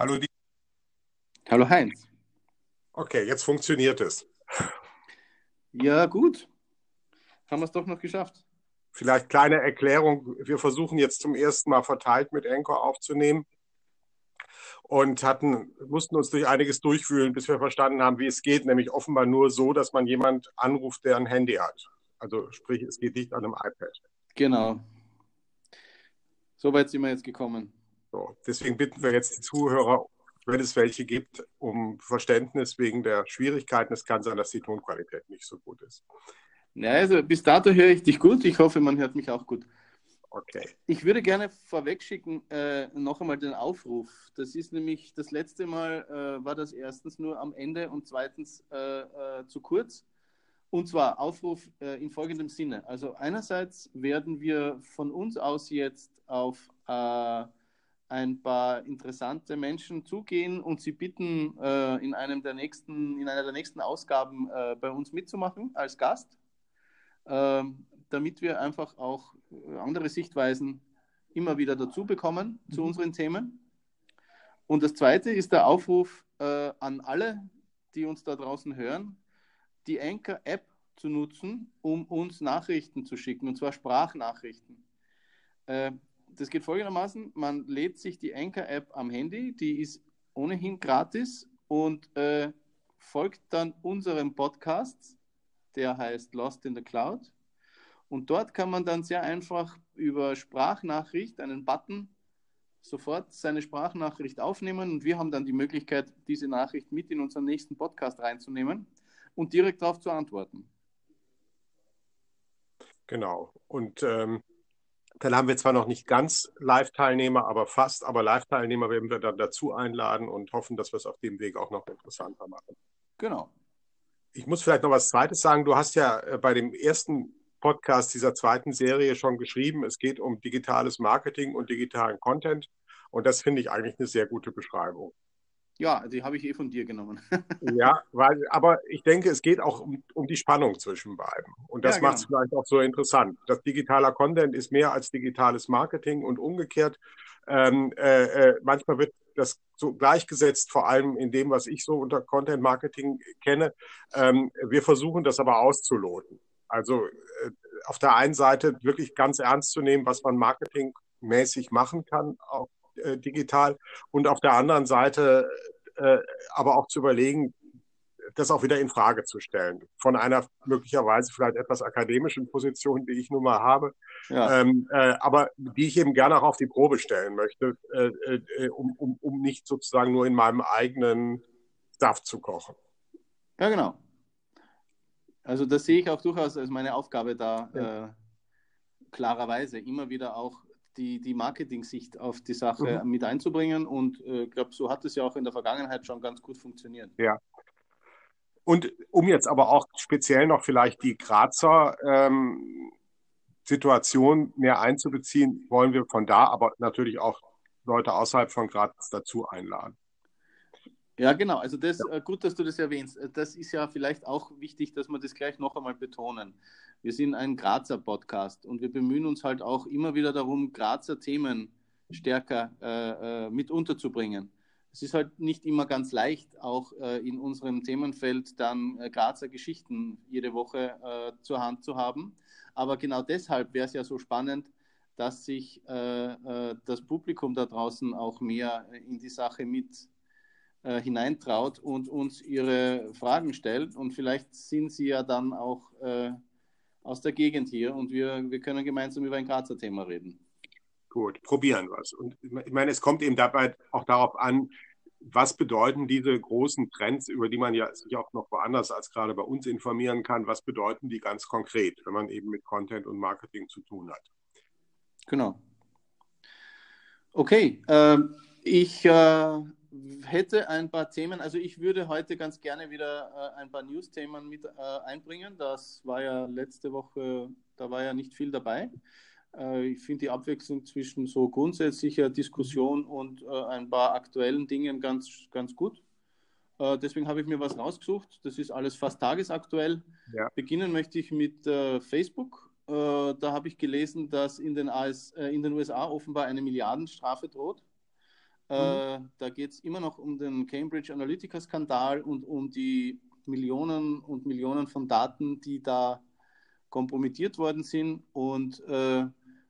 Hallo. Die Hallo Heinz. okay, jetzt funktioniert es. Ja, gut. Haben wir es doch noch geschafft. Vielleicht kleine Erklärung. Wir versuchen jetzt zum ersten Mal verteilt mit Anchor aufzunehmen und hatten, mussten uns durch einiges durchwühlen, bis wir verstanden haben, wie es geht. Nämlich offenbar nur so, dass man jemand anruft, der ein Handy hat. Also sprich, es geht nicht an einem iPad. Genau. So weit sind wir jetzt gekommen. So, deswegen bitten wir jetzt die Zuhörer, wenn es welche gibt, um Verständnis wegen der Schwierigkeiten. Es kann sein, dass die Tonqualität nicht so gut ist. Ja, also bis dato höre ich dich gut. Ich hoffe, man hört mich auch gut. Okay. Ich würde gerne vorwegschicken äh, noch einmal den Aufruf. Das ist nämlich das letzte Mal äh, war das erstens nur am Ende und zweitens äh, äh zu kurz. Und zwar Aufruf äh, in folgendem Sinne. Also einerseits werden wir von uns aus jetzt auf äh, ein paar interessante Menschen zugehen und sie bitten, in einem der nächsten, in einer der nächsten Ausgaben bei uns mitzumachen als Gast. Ähm, damit wir einfach auch äh, andere Sichtweisen immer wieder dazu bekommen zu mhm. unseren Themen. Und das Zweite ist der Aufruf äh, an alle, die uns da draußen hören, die Anchor-App zu nutzen, um uns Nachrichten zu schicken, und zwar Sprachnachrichten. Das geht folgendermaßen, man lädt sich die Anchor-App am Handy, die ist ohnehin gratis und äh, folgt dann unserem Podcast, der heißt Lost in the Cloud. Und dort kann man dann sehr einfach über Sprachnachricht einen Button sofort seine Sprachnachricht aufnehmen und wir haben dann die Möglichkeit, diese Nachricht mit in unseren nächsten Podcast reinzunehmen und direkt darauf zu antworten. Genau. Und ähm, dann haben wir zwar noch nicht ganz Live-Teilnehmer, aber fast, aber Live-Teilnehmer werden wir dann dazu einladen und hoffen, dass wir es auf dem Weg auch noch interessanter machen. Genau. Ich muss vielleicht noch was Zweites sagen. Du hast ja äh, bei dem ersten Podcast dieser zweiten Serie schon geschrieben. Es geht um digitales Marketing und digitalen Content. Und das finde ich eigentlich eine sehr gute Beschreibung. Ja, die habe ich eh von dir genommen. ja, weil, aber ich denke, es geht auch um, um die Spannung zwischen beiden. Und das ja, genau. macht es vielleicht auch so interessant. Das digitaler Content ist mehr als digitales Marketing und umgekehrt. Ähm, äh, äh, manchmal wird das so gleichgesetzt, vor allem in dem, was ich so unter Content Marketing kenne. Ähm, wir versuchen das aber auszuloten. Also äh, auf der einen Seite wirklich ganz ernst zu nehmen, was man marketingmäßig machen kann, auch äh, digital, und auf der anderen Seite äh, aber auch zu überlegen, das auch wieder in Frage zu stellen. Von einer möglicherweise vielleicht etwas akademischen Position, die ich nun mal habe, ja. ähm, äh, aber die ich eben gerne auch auf die Probe stellen möchte, äh, äh, um, um, um nicht sozusagen nur in meinem eigenen Saft zu kochen. Ja, genau. Also das sehe ich auch durchaus als meine Aufgabe da, ja. äh, klarerweise immer wieder auch die, die Marketing-Sicht auf die Sache mhm. mit einzubringen. Und ich äh, glaube, so hat es ja auch in der Vergangenheit schon ganz gut funktioniert. Ja. Und um jetzt aber auch speziell noch vielleicht die Grazer ähm, Situation mehr einzubeziehen, wollen wir von da aber natürlich auch Leute außerhalb von Graz dazu einladen. Ja, genau. Also das, ja. Äh, gut, dass du das erwähnst. Äh, das ist ja vielleicht auch wichtig, dass wir das gleich noch einmal betonen. Wir sind ein Grazer Podcast und wir bemühen uns halt auch immer wieder darum, Grazer Themen stärker äh, äh, mit unterzubringen. Es ist halt nicht immer ganz leicht, auch äh, in unserem Themenfeld dann äh, Grazer Geschichten jede Woche zur Hand zu haben. Aber genau deshalb wäre es ja so spannend, dass sich das Publikum da draußen auch mehr in die Sache mit äh, hineintraut und uns ihre Fragen stellt. Und vielleicht sind sie ja dann auch äh, aus der Gegend hier und wir, wir können gemeinsam über ein Grazer Thema reden. Gut, probieren wir es. Und ich meine, es kommt eben dabei auch darauf an, was bedeuten diese großen Trends, über die man ja sich auch noch woanders als gerade bei uns informieren kann, was bedeuten die ganz konkret, wenn man eben mit Content und Marketing zu tun hat? Genau. Okay, äh, ich äh, hätte ein paar Themen, also ich würde heute ganz gerne wieder äh, ein paar News-Themen mit äh, einbringen. Das war ja letzte Woche, da war ja nicht viel dabei. Äh, ich finde die Abwechslung zwischen so grundsätzlicher Diskussion und äh, ein paar aktuellen Dingen ganz, ganz gut. Äh, deswegen habe ich mir was rausgesucht. Das ist alles fast tagesaktuell. Ja. Beginnen möchte ich mit äh, Facebook. da habe ich gelesen, dass in den, AS, in den USA offenbar eine Milliardenstrafe droht Äh, mhm. da geht es immer noch um den Cambridge Analytica-Skandal und um die Millionen und Millionen von Daten, die da kompromittiert worden sind. Und äh,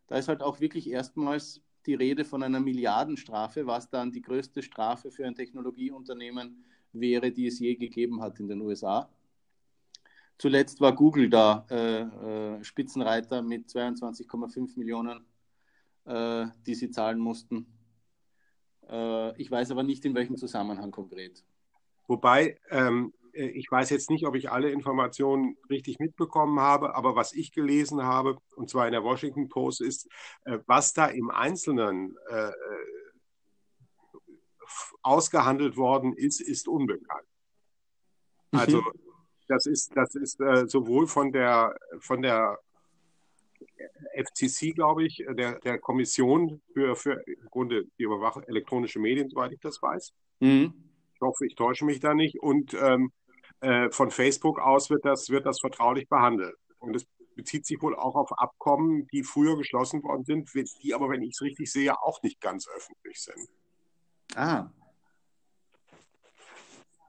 da ist halt auch wirklich erstmals die Rede von einer Milliardenstrafe, was dann die größte Strafe für ein Technologieunternehmen wäre, die es je gegeben hat in den USA. Zuletzt war Google da äh, äh, Spitzenreiter mit 22,5 Millionen, äh, die sie zahlen mussten. Äh, ich weiß aber nicht, in welchem Zusammenhang konkret. Wobei, ähm, äh, ich weiß jetzt nicht, ob ich alle Informationen richtig mitbekommen habe, aber was ich gelesen habe, und zwar in der Washington Post, ist, äh, was da im Einzelnen ausgehandelt worden ist, ist unbekannt. Also mhm. das ist, das ist äh, sowohl von der, von der FCC, glaube ich, der, der Kommission für, für im Grunde die Überwachung elektronische Medien, soweit ich das weiß. Mhm. Ich hoffe, ich täusche mich da nicht. Und ähm, äh, von Facebook aus wird das, wird das vertraulich behandelt. Und es bezieht sich wohl auch auf Abkommen, die früher geschlossen worden sind, die aber, wenn ich es richtig sehe, auch nicht ganz öffentlich sind. Ah,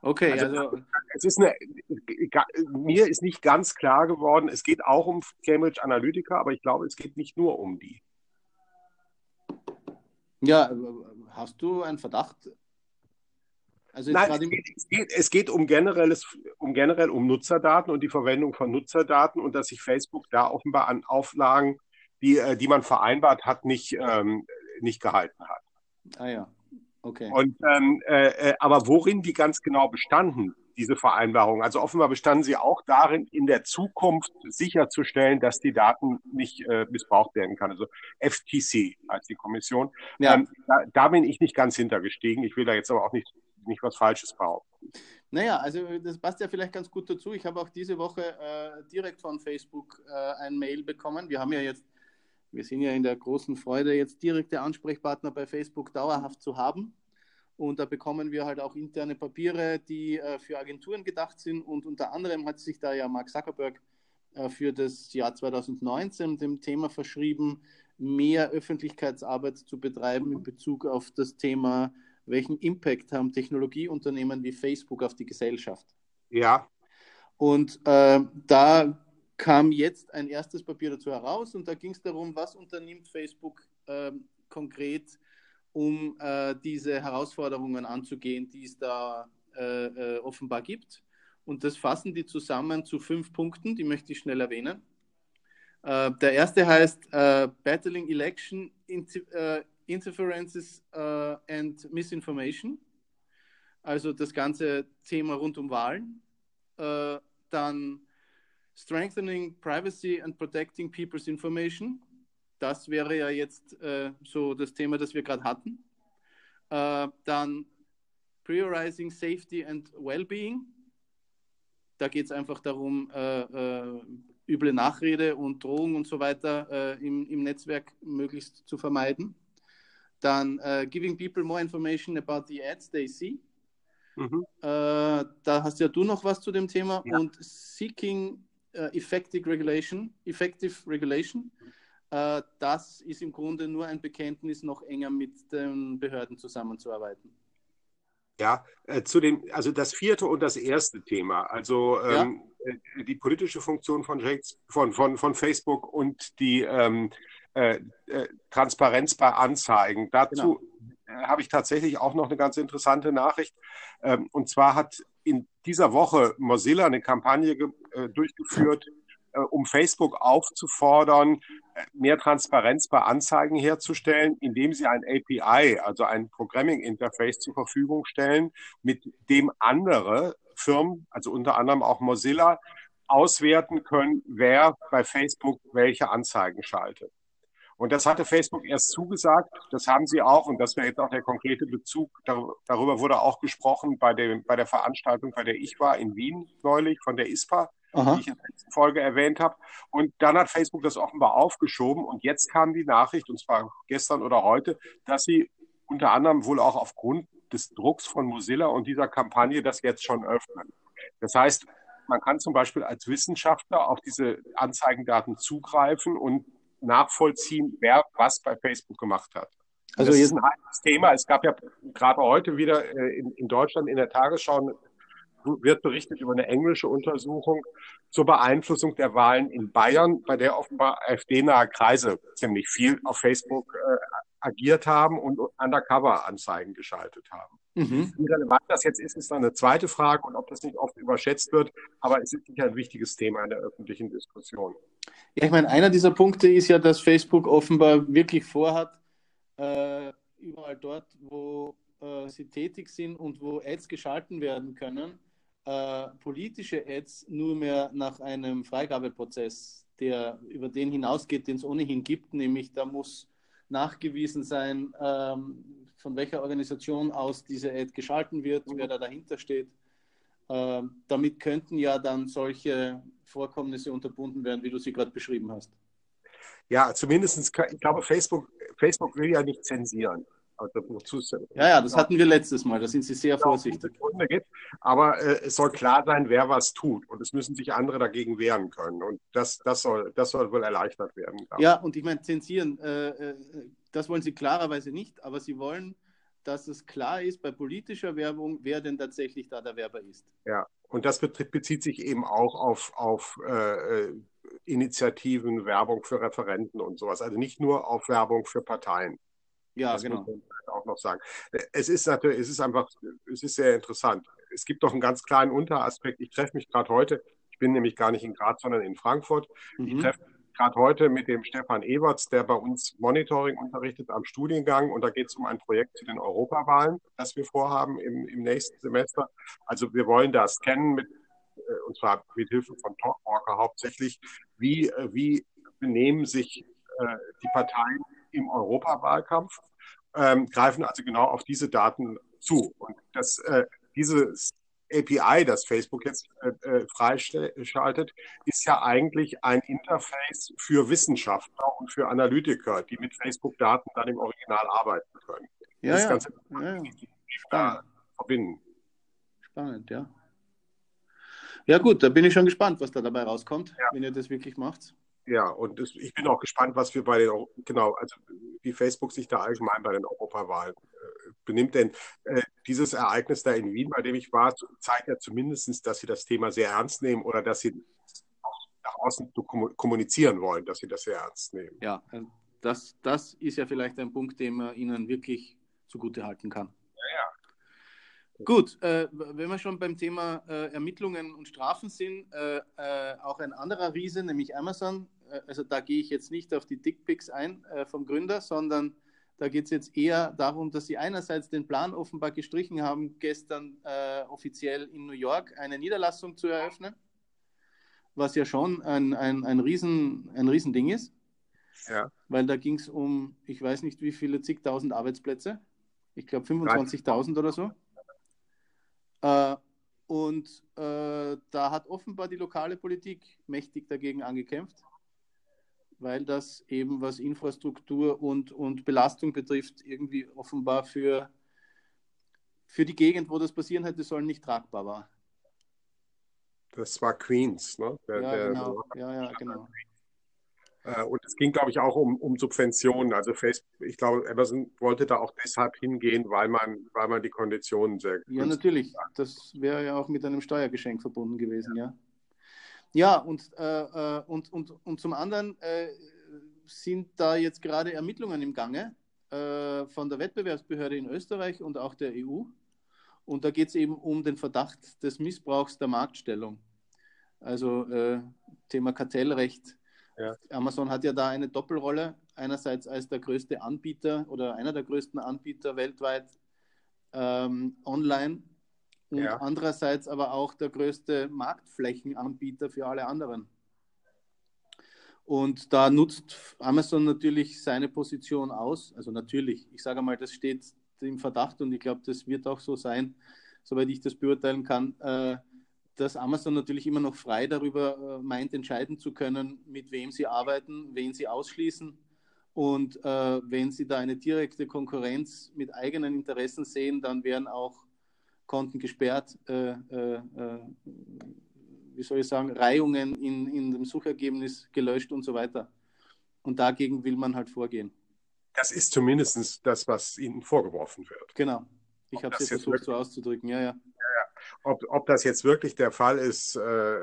Okay, also, also es ist eine, mir ist nicht ganz klar geworden, es geht auch um Cambridge Analytica, aber ich glaube, es geht nicht nur um die. Ja, hast du einen Verdacht? Also Nein, es geht, es, geht, es geht, um, generelles, um generell um Nutzerdaten und die Verwendung von Nutzerdaten und dass sich Facebook da offenbar an Auflagen, die, äh, die man vereinbart hat, nicht, ähm, nicht gehalten hat. Ah ja. Okay. Und, ähm, äh, äh, aber worin die ganz genau bestanden, diese Vereinbarungen? Also offenbar bestanden sie auch darin, in der Zukunft sicherzustellen, dass die Daten nicht äh, missbraucht werden kann. Also FTC als die Kommission. Ja. Ähm, da, da bin ich nicht ganz hintergestiegen. Ich will da jetzt aber auch nicht, nicht was Falsches behaupten. Naja, also das passt ja vielleicht ganz gut dazu. Ich habe auch diese Woche äh, direkt von Facebook äh, ein Mail bekommen. Wir haben ja jetzt wir sind ja in der großen Freude, jetzt direkte Ansprechpartner bei Facebook dauerhaft zu haben. Und da bekommen wir halt auch interne Papiere, die äh, für Agenturen gedacht sind. Und unter anderem hat sich da ja Mark Zuckerberg äh, für das Jahr 2019 dem Thema verschrieben, mehr Öffentlichkeitsarbeit zu betreiben in Bezug auf das Thema, welchen Impact haben Technologieunternehmen wie Facebook auf die Gesellschaft. Ja. Und äh, da kam jetzt ein erstes Papier dazu heraus und da ging es darum, was unternimmt Facebook äh, konkret, um äh, diese Herausforderungen anzugehen, die es da äh, äh, offenbar gibt. Und das fassen die zusammen zu fünf Punkten, die möchte ich schnell erwähnen. Äh, der erste heißt äh, Battling Election Interferences and Misinformation, also das ganze Thema rund um Wahlen. dann Strengthening Privacy and Protecting People's Information. Das wäre ja jetzt äh, so das Thema, das wir gerade hatten. Äh, dann Priorizing Safety and Wellbeing. Da geht es einfach darum, äh, äh, üble Nachrede und Drohung und so weiter äh, im, im Netzwerk möglichst zu vermeiden. Dann uh, Giving People More Information about the Ads They See. Mhm. Da hast ja du noch was zu dem Thema. Ja. Und Seeking effective regulation, effective regulation. Uh, das ist im Grunde nur ein Bekenntnis, noch enger mit den Behörden zusammenzuarbeiten. Ja, äh, zu dem, also das vierte und das erste Thema, also ähm, ja. Äh, die politische Funktion von, von, von, von Facebook und die ähm, äh, äh, Transparenz bei Anzeigen. Dazu genau. habe ich tatsächlich auch noch eine ganz interessante Nachricht. Ähm, und zwar hat in dieser Woche Mozilla eine Kampagne äh, durchgeführt, äh, um Facebook aufzufordern, äh, mehr Transparenz bei Anzeigen herzustellen, indem sie ein API, also ein Programming Interface zur Verfügung stellen, mit dem andere Firmen, also unter anderem auch Mozilla, auswerten können, wer bei Facebook welche Anzeigen schaltet. Und das hatte Facebook erst zugesagt, das haben sie auch, und das wäre jetzt auch der konkrete Bezug, darüber wurde auch gesprochen bei, dem, bei der Veranstaltung, bei der ich war in Wien neulich von der ISPA, Aha. die ich in der letzten Folge erwähnt habe. Und dann hat Facebook das offenbar aufgeschoben und jetzt kam die Nachricht, und zwar gestern oder heute, dass sie unter anderem wohl auch aufgrund des Drucks von Mozilla und dieser Kampagne das jetzt schon öffnen. Das heißt, man kann zum Beispiel als Wissenschaftler auf diese Anzeigendaten zugreifen und nachvollziehen, wer was bei Facebook gemacht hat. Also das ist ein heißes Thema. Es gab ja gerade heute wieder äh, in, in Deutschland in der Tagesschau wird berichtet über eine englische Untersuchung zur Beeinflussung der Wahlen in Bayern, bei der offenbar AfD-nahe Kreise ziemlich viel auf Facebook äh, agiert haben und Undercover-Anzeigen geschaltet haben. Mhm. Wie relevant das jetzt ist, ist dann eine zweite Frage und ob das nicht oft überschätzt wird. Aber es ist sicher ein wichtiges Thema in der öffentlichen Diskussion. Ja, ich meine, einer dieser Punkte ist ja, dass Facebook offenbar wirklich vorhat, äh, überall dort, wo äh, sie tätig sind und wo Ads geschalten werden können, äh, politische Ads nur mehr nach einem Freigabeprozess, der über den hinausgeht, den es ohnehin gibt, nämlich da muss nachgewiesen sein, ähm, von welcher Organisation aus diese Ad geschalten wird, wer da dahinter steht. Ähm, damit könnten ja dann solche Vorkommnisse unterbunden werden, wie du sie gerade beschrieben hast. Ja, zumindest, ich glaube, Facebook, Facebook will ja nicht zensieren. Also, ja, ja, das hatten wir letztes Mal, da sind Sie sehr vorsichtig. Aber äh, es soll klar sein, wer was tut und es müssen sich andere dagegen wehren können und das, das, soll, das soll wohl erleichtert werden. Ja, und ich meine, zensieren, äh, äh, das wollen Sie klarerweise nicht, aber Sie wollen, dass es klar ist bei politischer Werbung, wer denn tatsächlich da der Werber ist. Ja, und das bezieht sich eben auch auf, auf äh, äh, Initiativen, Werbung für Referenten und sowas. Also nicht nur auf Werbung für Parteien. Ja, das genau. auch noch sagen. Es ist natürlich, es ist einfach, es ist sehr interessant. Es gibt doch einen ganz kleinen Unteraspekt. Ich treffe mich gerade heute, ich bin nämlich gar nicht in Graz, sondern in Frankfurt. Mhm. Ich treffe mich gerade heute mit dem Stefan Ewerts, der bei uns Monitoring unterrichtet am Studiengang. Und da geht es um ein Projekt zu den Europawahlen, das wir vorhaben im, im nächsten Semester. Also wir wollen das kennen mit äh, und zwar mit Hilfe von Talkwalker hauptsächlich, wie, äh, wie benehmen sich äh, die Parteien im Europawahlkampf, ähm, greifen also genau auf diese Daten zu. Und das, äh, dieses API, das Facebook jetzt äh, äh, freischaltet, ist ja eigentlich ein Interface für Wissenschaftler und für Analytiker, die mit Facebook-Daten dann im Original arbeiten können. Ja, das ja. Ganze ja, ja. verbinden. Spannend, ja. Ja gut, da bin ich schon gespannt, was da dabei rauskommt, ja. wenn ihr das wirklich macht. Ja, und ich bin auch gespannt, was wir bei den, genau, also wie Facebook sich da allgemein bei den Europawahlen äh, benimmt. Denn äh, dieses Ereignis da in Wien, bei dem ich war, zeigt ja zumindest, dass sie das Thema sehr ernst nehmen oder dass sie auch nach außen kommunizieren wollen, dass sie das sehr ernst nehmen. Ja, äh, das, das ist ja vielleicht ein Punkt, den man ihnen wirklich zugute halten kann. Gut, äh, wenn wir schon beim Thema äh, Ermittlungen und Strafen sind, äh, äh auch ein anderer Riese, nämlich Amazon. Äh, also da gehe ich jetzt nicht auf die Dickpics ein äh, vom Gründer, sondern da geht es jetzt eher darum, dass sie einerseits den Plan offenbar gestrichen haben, gestern offiziell in New York eine Niederlassung zu eröffnen, was ja schon ein, ein, ein, Riesen, ein Riesending ist. Ja. Weil da ging es um, ich weiß nicht wie viele, zigtausend Arbeitsplätze. Ich glaube 25.000 oder so. Äh, und äh, da hat offenbar die lokale Politik mächtig dagegen angekämpft, weil das eben, was Infrastruktur und, und Belastung betrifft, irgendwie offenbar für, für die Gegend, wo das passieren hätte sollen, nicht tragbar war. Das war Queens, ne? Der, ja, der, genau. ja, ja, genau. Äh, und es ging, glaube ich, auch um, um Subventionen. Also Facebook, ich glaube, Amazon wollte da auch deshalb hingehen, weil man, weil man die Konditionen sehr Ja, natürlich. Hat. Das wäre ja auch mit einem Steuergeschenk verbunden gewesen, ja. Ja, und, äh, äh, und, und, und zum anderen äh, sind da jetzt gerade Ermittlungen im Gange äh, von der Wettbewerbsbehörde in Österreich und auch der EU. Und da geht es eben um den Verdacht des Missbrauchs der Marktstellung. Also äh, Thema Kartellrecht ja. Amazon hat ja da eine Doppelrolle. Einerseits als der größte Anbieter oder einer der größten Anbieter weltweit ähm, online und ja. andererseits aber auch der größte Marktflächenanbieter für alle anderen. Und da nutzt Amazon natürlich seine Position aus. Also natürlich, ich sage mal, das steht im Verdacht und ich glaube, das wird auch so sein, soweit ich das beurteilen kann. Äh, dass Amazon natürlich immer noch frei darüber äh, meint, entscheiden zu können, mit wem sie arbeiten, wen sie ausschließen. Und äh, wenn sie da eine direkte Konkurrenz mit eigenen Interessen sehen, dann werden auch Konten gesperrt, äh, äh, äh wie soll ich sagen, Reihungen in, in dem Suchergebnis gelöscht und so weiter. Und dagegen will man halt vorgehen. Das ist zumindest das, was ihnen vorgeworfen wird. Genau. Ich habe es versucht wirklich, so auszudrücken, ja, ja. Ob, ob das jetzt wirklich der Fall ist, äh,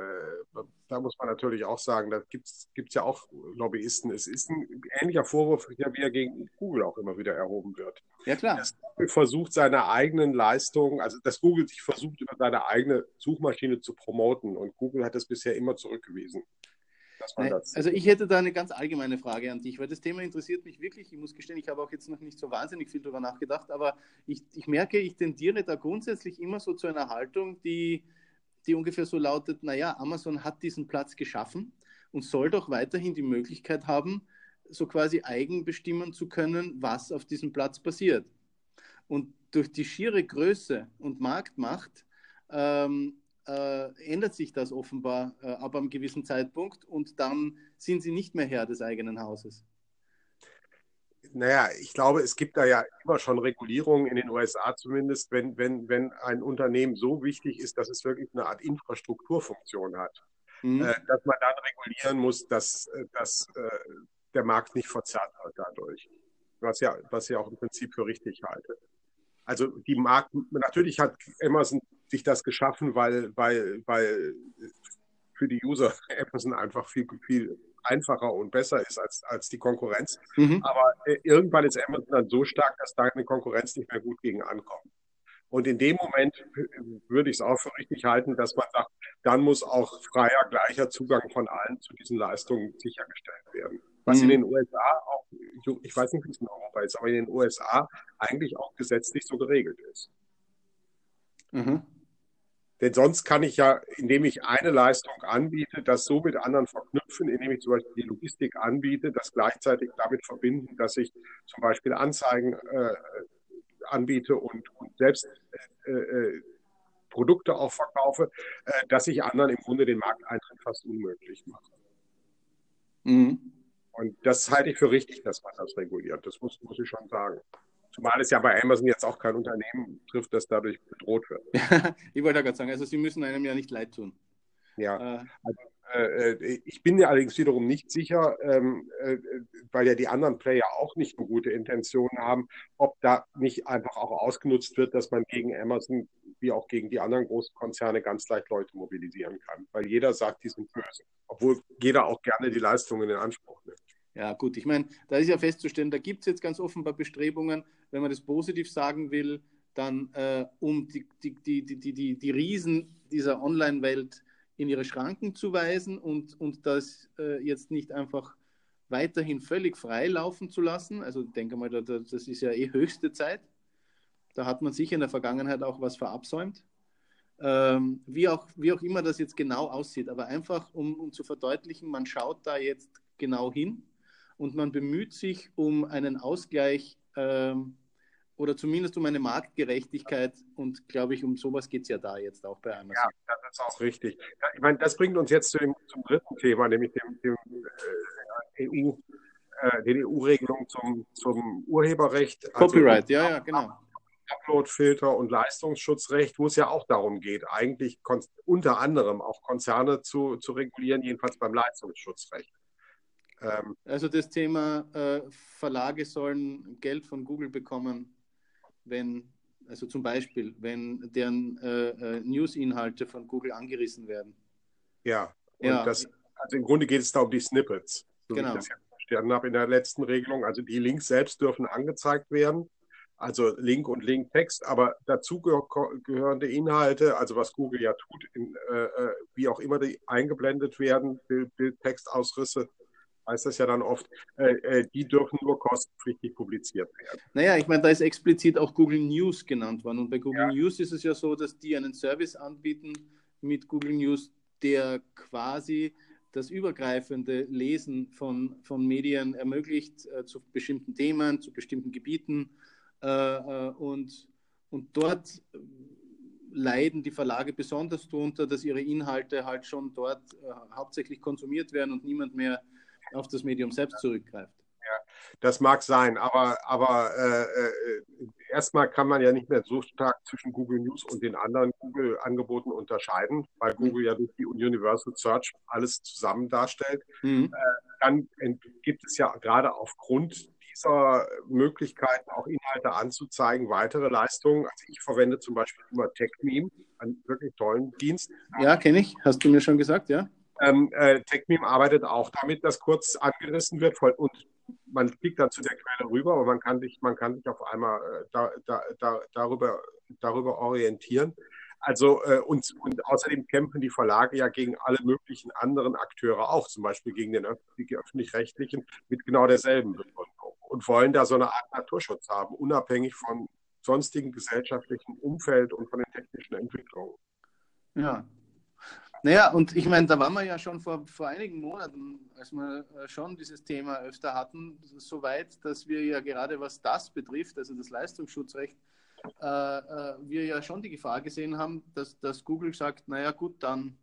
da muss man natürlich auch sagen, da gibt es ja auch Lobbyisten. Es ist ein ähnlicher Vorwurf, der wie er gegen Google auch immer wieder erhoben wird. Ja, klar. Dass Google versucht, seine eigenen Leistungen, also dass Google sich versucht, über seine eigene Suchmaschine zu promoten. Und Google hat das bisher immer zurückgewiesen. Also ich hätte da eine ganz allgemeine Frage an dich, weil das Thema interessiert mich wirklich. Ich muss gestehen, ich habe auch jetzt noch nicht so wahnsinnig viel darüber nachgedacht, aber ich, ich merke, ich tendiere da grundsätzlich immer so zu einer Haltung, die, die ungefähr so lautet, naja, Amazon hat diesen Platz geschaffen und soll doch weiterhin die Möglichkeit haben, so quasi eigen bestimmen zu können, was auf diesem Platz passiert. Und durch die schiere Größe und Marktmacht ähm, äh, ändert sich das offenbar äh, ab einem gewissen Zeitpunkt und dann sind sie nicht mehr Herr des eigenen Hauses. Naja, ich glaube, es gibt da ja immer schon Regulierungen in den USA zumindest, wenn, wenn, wenn ein Unternehmen so wichtig ist, dass es wirklich eine Art Infrastrukturfunktion hat, mhm. äh, dass man dann regulieren muss, dass, äh, dass äh, der Markt nicht verzerrt wird dadurch. Was ja, was ja auch im Prinzip für richtig halte. Also die Markt, natürlich hat Amazon sich das geschaffen, weil, weil, weil für die User Amazon einfach viel, viel einfacher und besser ist als, als die Konkurrenz. Mhm. Aber äh, irgendwann ist Amazon dann so stark, dass da eine Konkurrenz nicht mehr gut gegen ankommt. Und in dem Moment würde ich es auch für richtig halten, dass man sagt, dann muss auch freier, gleicher Zugang von allen zu diesen Leistungen sichergestellt werden. Was mhm. in den USA auch, ich weiß nicht, wie es in Europa ist, aber in den USA eigentlich auch gesetzlich so geregelt ist. Mhm. Denn sonst kann ich ja, indem ich eine Leistung anbiete, das so mit anderen verknüpfen, indem ich zum Beispiel die Logistik anbiete, das gleichzeitig damit verbinden, dass ich zum Beispiel Anzeigen äh, anbiete und, und selbst äh, äh, Produkte auch verkaufe, äh, dass ich anderen im Grunde den Markteintritt fast unmöglich mache. Mhm. Und das halte ich für richtig, dass man das reguliert. Das muss, muss ich schon sagen. Zumal es ja bei Amazon jetzt auch kein Unternehmen trifft, das dadurch bedroht wird. ich wollte ja gerade sagen, also sie müssen einem ja nicht leid tun. Ja, äh, also, äh, äh, ich bin mir allerdings wiederum nicht sicher, ähm, äh, weil ja die anderen Player auch nicht eine gute Intention haben, ob da nicht einfach auch ausgenutzt wird, dass man gegen Amazon wie auch gegen die anderen großen Konzerne ganz leicht Leute mobilisieren kann. Weil jeder sagt, die sind böse. Obwohl jeder auch gerne die Leistungen in Anspruch nimmt. Ja, gut, ich meine, da ist ja festzustellen, da gibt es jetzt ganz offenbar Bestrebungen, wenn man das positiv sagen will, dann äh, um die, die, die, die, die, die Riesen dieser Online-Welt in ihre Schranken zu weisen und, und das äh, jetzt nicht einfach weiterhin völlig frei laufen zu lassen. Also ich denke mal, da, da, das ist ja eh höchste Zeit. Da hat man sicher in der Vergangenheit auch was verabsäumt. Ähm, wie, auch, wie auch immer das jetzt genau aussieht, aber einfach um, um zu verdeutlichen, man schaut da jetzt genau hin und man bemüht sich um einen Ausgleich ähm, oder zumindest um eine Marktgerechtigkeit und glaube ich, um sowas geht es ja da jetzt auch bei Amazon. Ja, das ist auch richtig. Ich meine, das bringt uns jetzt zu dem, zum dritten Thema, nämlich dem, dem äh, EU, äh, den EU-Regelungen zum, zum Urheberrecht. Also Copyright, also, ja, ja, genau. Upload-Filter und Leistungsschutzrecht, wo es ja auch darum geht, eigentlich unter anderem auch Konzerne zu, zu regulieren, jedenfalls beim Leistungsschutzrecht. Ähm, also das Thema äh, Verlage sollen Geld von Google bekommen, wenn, also zum Beispiel, wenn deren äh, äh, News-Inhalte von Google angerissen werden. Ja, und ja. Das, also im Grunde geht es da um die Snippets, so genau. wie ich das jetzt verstanden habe in der letzten Regelung. Also die Links selbst dürfen angezeigt werden, also Link und Linktext, aber dazu gehörende Inhalte, also was Google ja tut, in, äh, äh, wie auch immer die eingeblendet werden, Bild, Bild Textausrisse, heißt das ja dann oft, äh, äh, die dürfen nur kostenpflichtig publiziert werden. Naja, ich meine, da ist explizit auch Google News genannt worden. Und bei Google ja. News ist es ja so, dass die einen Service anbieten mit Google News, der quasi das übergreifende Lesen von, von Medien ermöglicht äh, zu bestimmten Themen, zu bestimmten Gebieten. Äh, äh und, und dort leiden die Verlage besonders darunter, dass ihre Inhalte halt schon dort äh, hauptsächlich konsumiert werden und niemand mehr auf das Medium selbst zurückgreift. Ja, das mag sein, aber, aber äh, äh, erstmal kann man ja nicht mehr so stark zwischen Google News und den anderen Google-Angeboten unterscheiden, weil mhm. Google ja durch die Universal Search alles zusammen darstellt. Mhm. Äh, dann gibt es ja gerade aufgrund dieser Möglichkeiten, auch Inhalte anzuzeigen, weitere Leistungen. Also ich verwende zum Beispiel immer TechMeme, einen wirklich tollen Dienst. Ja, kenne ich. Hast du mir schon gesagt, ja? Ähm, äh, TechMeme arbeitet auch damit, dass kurz angerissen wird und man klickt dann zu der Quelle rüber, aber man kann sich, man kann sich auf einmal äh, da, da, da, darüber, darüber orientieren. Also äh, und, und außerdem kämpfen die Verlage ja gegen alle möglichen anderen Akteure auch, zum Beispiel gegen den öffentlich-rechtlichen mit genau derselben Begründung und wollen da so eine Art Naturschutz haben, unabhängig von sonstigen gesellschaftlichen Umfeld und von den technischen Entwicklungen. Ja. Naja, und ich meine, da waren wir ja schon vor, vor einigen Monaten, als wir äh, schon dieses Thema öfter hatten, so weit, dass wir ja gerade was das betrifft, also das Leistungsschutzrecht, äh, äh, wir ja schon die Gefahr gesehen haben, dass, dass Google sagt, naja gut, dann,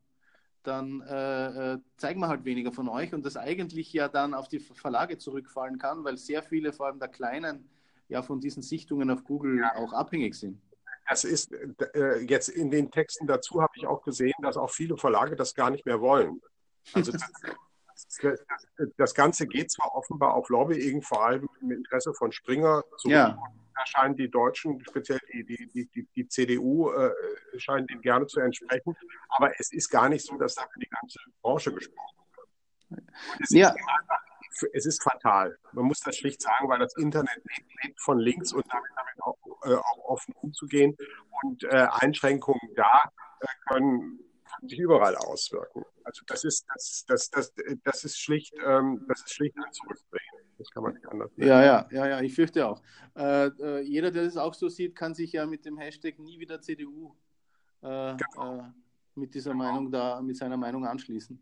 dann äh, äh, zeigen wir halt weniger von euch und das eigentlich ja dann auf die Verlage zurückfallen kann, weil sehr viele, vor allem der Kleinen, ja von diesen Sichtungen auf Google ja. auch abhängig sind. Das ist äh, jetzt in den Texten dazu habe ich auch gesehen, dass auch viele Verlage das gar nicht mehr wollen. Also das, das, das Ganze geht zwar offenbar auf Lobbying, vor allem im Interesse von Springer, zurück. Ja da scheinen die Deutschen, speziell die, die, die, die, CDU, äh, scheinen dem gerne zu entsprechen. Aber es ist gar nicht so, dass da für die ganze Branche gesprochen wird. Es, ja. ist einfach, es ist fatal. Man muss das schlicht sagen, weil das Internet lebt von links und damit, damit auch, äh, auch offen umzugehen. Und äh, Einschränkungen da äh, können sich überall auswirken. Also das ist, das, das, das, das ist schlicht, ähm, das ist schlicht ein Zurückdrehen. Das kann man nicht anders sagen. Ja, ja, ja, ja, ich fürchte auch. Äh, äh, jeder, der das auch so sieht, kann sich ja mit dem Hashtag nie wieder CDU äh, genau. Mit dieser Meinung da, mit seiner Meinung anschließen.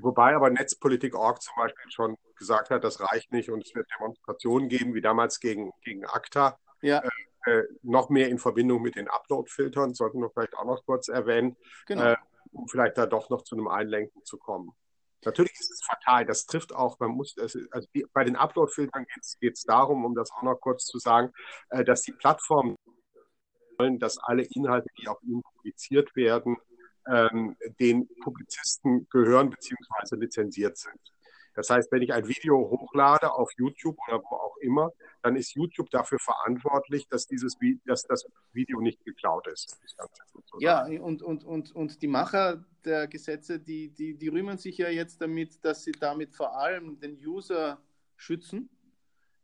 Wobei aber Netzpolitik.org zum Beispiel schon gesagt hat, das reicht nicht und es wird Demonstrationen geben, wie damals gegen, gegen ACTA. Ja. Äh, äh, noch mehr in Verbindung mit den Upload-Filtern, sollten wir vielleicht auch noch kurz erwähnen, genau. um vielleicht da doch noch zu einem Einlenken zu kommen. Natürlich ist es fatal. Das trifft auch, man muss, also bei den Upload-Filtern geht es darum, um das auch noch kurz zu sagen, äh, dass die Plattformen wollen, dass alle Inhalte, die auf ihnen publiziert werden, ähm, den Publizisten gehören bzw. lizenziert sind. Das heißt, wenn ich ein Video hochlade auf YouTube oder wo auch immer, dann ist YouTube dafür verantwortlich, dass dieses dass das Video nicht geklaut ist. Ja, und, und, und, und die Macher der Gesetze, die, die, die rühmen sich ja jetzt damit, dass sie damit vor allem den User schützen.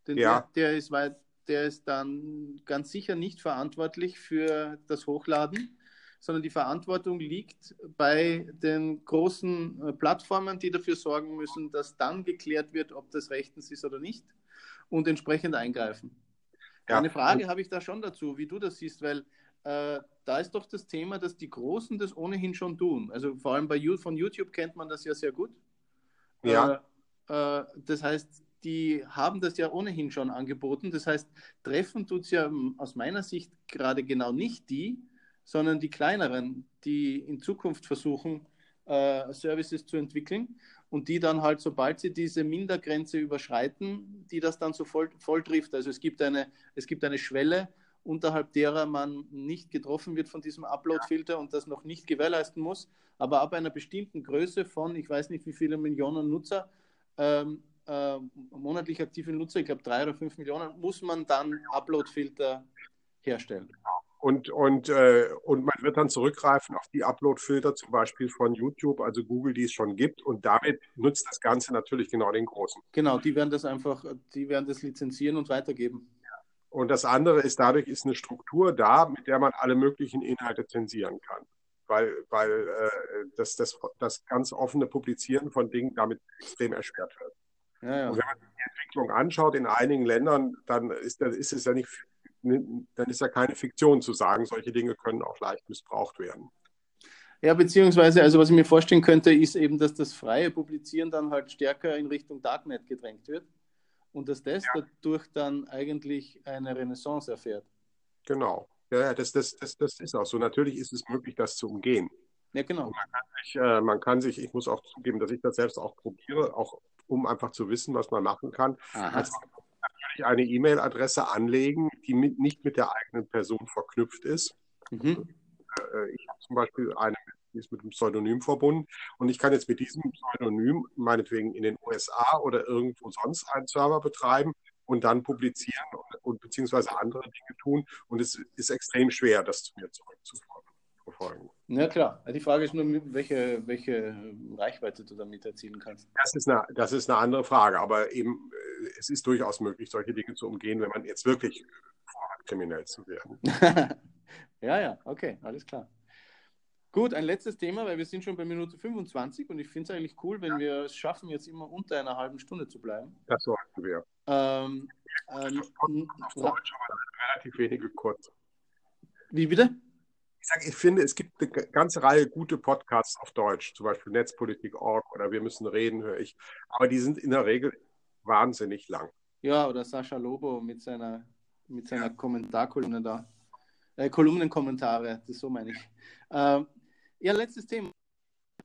Denn ja. der, der, ist weit, der ist dann ganz sicher nicht verantwortlich für das Hochladen sondern die Verantwortung liegt bei den großen äh, Plattformen, die dafür sorgen müssen, dass dann geklärt wird, ob das rechtens ist oder nicht und entsprechend eingreifen. Ja. Eine Frage habe ich da schon dazu, wie du das siehst, weil äh, da ist doch das Thema, dass die Großen das ohnehin schon tun. Also vor allem bei von YouTube kennt man das ja sehr gut. Ja. Äh, äh, das heißt, die haben das ja ohnehin schon angeboten. Das heißt, treffen tut es ja aus meiner Sicht gerade genau nicht die, sondern die kleineren, die in Zukunft versuchen, äh, Services zu entwickeln und die dann halt, sobald sie diese Mindergrenze überschreiten, die das dann so voll, voll trifft. Also es gibt, eine, es gibt eine Schwelle, unterhalb derer man nicht getroffen wird von diesem Upload-Filter und das noch nicht gewährleisten muss. Aber ab einer bestimmten Größe von, ich weiß nicht wie viele Millionen Nutzer, ähm, äh, monatlich aktive Nutzer, ich glaube drei oder fünf Millionen, muss man dann Upload-Filter herstellen. Und, und, äh, und man wird dann zurückgreifen auf die Upload-Filter, zum Beispiel von YouTube, also Google, die es schon gibt. Und damit nutzt das Ganze natürlich genau den Großen. Genau, die werden das einfach, die werden das lizenzieren und weitergeben. Und das andere ist, dadurch ist eine Struktur da, mit der man alle möglichen Inhalte zensieren kann. Weil, weil äh, das, das, das ganz offene Publizieren von Dingen damit extrem erschwert wird. Ja, ja. Und wenn man sich die Entwicklung anschaut in einigen Ländern, dann ist, ist es ja nicht dann ist ja keine Fiktion zu sagen, solche Dinge können auch leicht missbraucht werden. Ja, beziehungsweise, also was ich mir vorstellen könnte, ist eben, dass das freie Publizieren dann halt stärker in Richtung Darknet gedrängt wird und dass das ja. dadurch dann eigentlich eine Renaissance erfährt. Genau. Ja, das, das, das, das ist auch so. Natürlich ist es möglich, das zu umgehen. Ja, genau. Man kann, sich, äh, man kann sich, ich muss auch zugeben, dass ich das selbst auch probiere, auch um einfach zu wissen, was man machen kann. Aha. Man natürlich eine E-Mail-Adresse anlegen, die mit, nicht mit der eigenen Person verknüpft ist. Mhm. Äh, ich habe zum Beispiel eine, die ist mit einem Pseudonym verbunden und ich kann jetzt mit diesem Pseudonym meinetwegen in den USA oder irgendwo sonst einen Server betreiben, und dann publizieren und, und beziehungsweise andere Dinge tun. Und es ist extrem schwer, das zu mir zurückzuverfolgen. Ja klar. Die Frage ist nur, welche, welche Reichweite du damit erzielen kannst. Das ist, eine, das ist eine andere Frage, aber eben es ist durchaus möglich, solche Dinge zu umgehen, wenn man jetzt wirklich vorhat, kriminell zu werden. ja, ja, okay, alles klar. Gut, ein letztes Thema, weil wir sind schon bei Minute 25 und ich finde es eigentlich cool, wenn wir es schaffen, jetzt immer unter einer halben Stunde zu bleiben. Das sollten wir. Ähm, ähm, auf Deutsch, aber relativ wenige kurz. Wie bitte? Ich sage, ich finde, es gibt eine ganze Reihe gute Podcasts auf Deutsch, zum Beispiel Netzpolitik.org oder Wir müssen reden, höre ich. Aber die sind in der Regel wahnsinnig lang. Ja, oder Sascha Lobo mit seiner, mit seiner ja. Kommentarkolumne da. Äh, Kolumnenkommentare, das so meine ich. Ähm, ja, letztes Thema.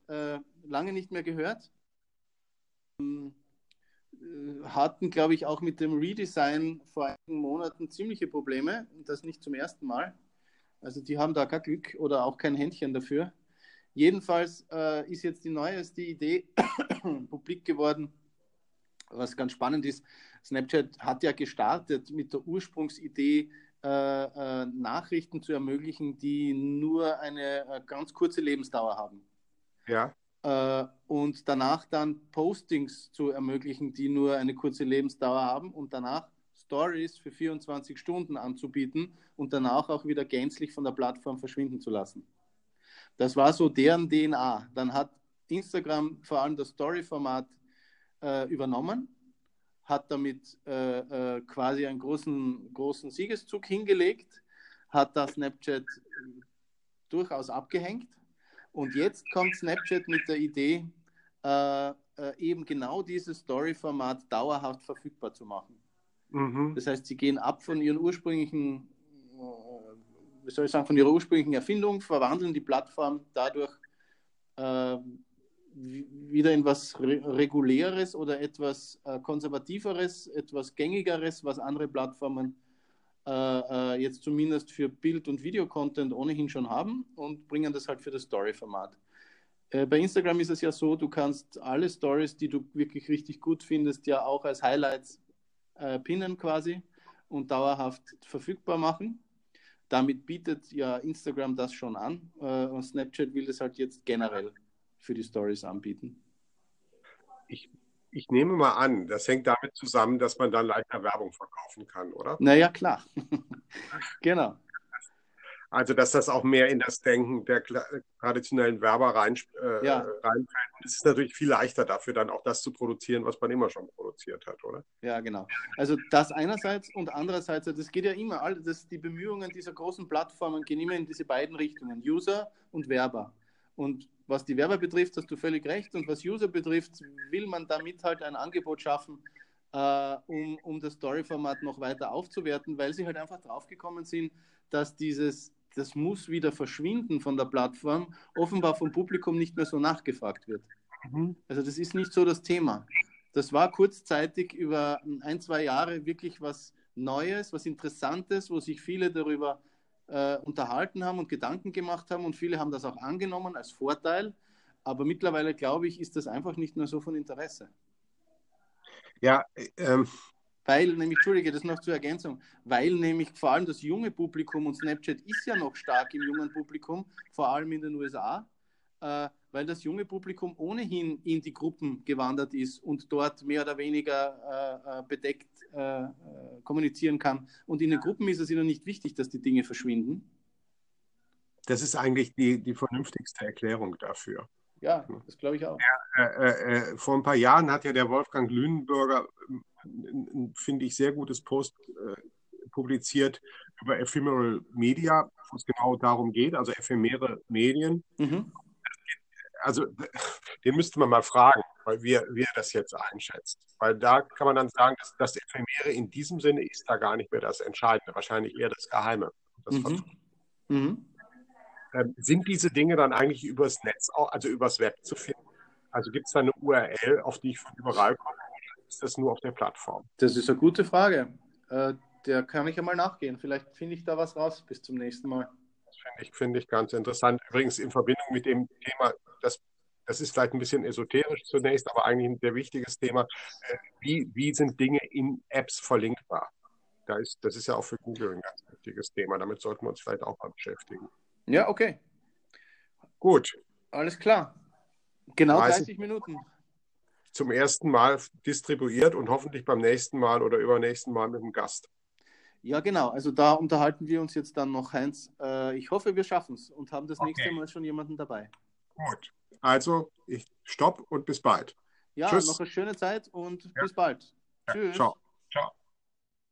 Äh, lange nicht mehr gehört. Ähm, äh, hatten, glaube ich, auch mit dem Redesign vor einigen Monaten ziemliche Probleme und das nicht zum ersten Mal. Also die haben da kein Glück oder auch kein Händchen dafür. Jedenfalls äh, ist jetzt die neueste Idee publik geworden, was ganz spannend ist. Snapchat hat ja gestartet mit der Ursprungsidee, äh, äh, Nachrichten zu ermöglichen, die nur eine äh, ganz kurze Lebensdauer haben. Ja. Äh, und danach dann Postings zu ermöglichen, die nur eine kurze Lebensdauer haben und danach Stories für 24 Stunden anzubieten und danach auch wieder gänzlich von der Plattform verschwinden zu lassen. Das war so deren DNA. Dann hat Instagram vor allem das Story-Format äh, übernommen hat damit äh, äh, quasi einen großen, großen Siegeszug hingelegt, hat da Snapchat durchaus abgehängt. Und jetzt kommt Snapchat mit der Idee, äh, äh eben genau dieses Story-Format dauerhaft verfügbar zu machen. Mhm. Das heißt, sie gehen ab von ihren ursprünglichen, äh, wie soll ich sagen, von ihrer ursprünglichen Erfindung, verwandeln die Plattform dadurch wieder in was Reguläres oder etwas äh, Konservativeres, etwas Gängigeres, was andere Plattformen äh, äh, jetzt zumindest für Bild- und Videocontent ohnehin schon haben und bringen das halt für das Story-Format. Äh, bei Instagram ist es ja so, du kannst alle Stories, die du wirklich richtig gut findest, ja auch als Highlights äh, pinnen quasi und dauerhaft verfügbar machen. Damit bietet ja Instagram das schon an äh, und Snapchat will das halt jetzt generell für die Stories anbieten? Ich, ich nehme mal an, das hängt damit zusammen, dass man dann leichter Werbung verkaufen kann, oder? Naja, klar. genau. Also, dass das auch mehr in das Denken der traditionellen Werber rein, äh, ja. reinfällt. Es ist natürlich viel leichter dafür, dann auch das zu produzieren, was man immer schon produziert hat, oder? Ja, genau. Also das einerseits und andererseits, das geht ja immer, all das, die Bemühungen dieser großen Plattformen gehen immer in diese beiden Richtungen, User und Werber. Und was die Werber betrifft, hast du völlig recht. Und was User betrifft, will man damit halt ein Angebot schaffen, äh, um, um das Story-Format noch weiter aufzuwerten, weil sie halt einfach draufgekommen sind, dass dieses, das muss wieder verschwinden von der Plattform, offenbar vom Publikum nicht mehr so nachgefragt wird. Mhm. Also das ist nicht so das Thema. Das war kurzzeitig über ein, zwei Jahre wirklich was Neues, was Interessantes, wo sich viele darüber äh, unterhalten haben und Gedanken gemacht haben und viele haben das auch angenommen als Vorteil. Aber mittlerweile, glaube ich, ist das einfach nicht mehr so von Interesse. Ja, ähm. Weil nämlich, Entschuldige, das noch zur Ergänzung, weil nämlich vor allem das junge Publikum und Snapchat ist ja noch stark im jungen Publikum, vor allem in den USA, äh, weil das junge Publikum ohnehin in die Gruppen gewandert ist und dort mehr oder weniger äh, äh bedeckt äh, äh, kommunizieren kann. Und in den Gruppen ist es ihnen nicht wichtig, dass die Dinge verschwinden. Das ist eigentlich die, die vernünftigste Erklärung dafür. Ja, das glaube ich auch. Ja, äh, äh, vor ein paar Jahren hat ja der Wolfgang Lünenberger, ein, finde ich, sehr gutes Post publiziert über Ephemeral Media, wo es genau darum geht, also ephemere Medien. Mhm also den müsste man mal fragen, weil wie, wie er das jetzt einschätzt. Weil da kann man dann sagen, dass das Ephemere in diesem Sinne ist da gar nicht mehr das Entscheidende, wahrscheinlich eher das Geheime. Das mhm. Mhm. Ähm, sind diese Dinge dann eigentlich übers Netz, also übers Web zu finden? Also gibt es da eine URL, auf die ich von überall komme, oder ist das nur auf der Plattform? Das ist eine gute Frage. Äh, der kann ich ja mal nachgehen. Vielleicht finde ich da was raus bis zum nächsten Mal. Finde ich, find ich ganz interessant. Übrigens in Verbindung mit dem Thema das, das ist vielleicht ein bisschen esoterisch zunächst, aber eigentlich ein sehr wichtiges Thema. Äh, wie, wie sind Dinge in Apps verlinkbar? Da ist, das ist ja auch für Google ein ganz wichtiges Thema. Damit sollten wir uns vielleicht auch mal beschäftigen. Ja, okay. Gut. Alles klar. Genau 30, 30 Minuten. Zum ersten Mal distribuiert und hoffentlich beim nächsten Mal oder übernächsten Mal mit einem Gast. Ja, genau. Also da unterhalten wir uns jetzt dann noch, Heinz. Äh, ich hoffe, wir schaffen es und haben das okay. nächste Mal schon jemanden dabei. Gut. Also, ich stopp und bis bald. Ja, Tschüss. noch eine schöne Zeit und ja. bis bald. Ja. Tschüss. Ciao.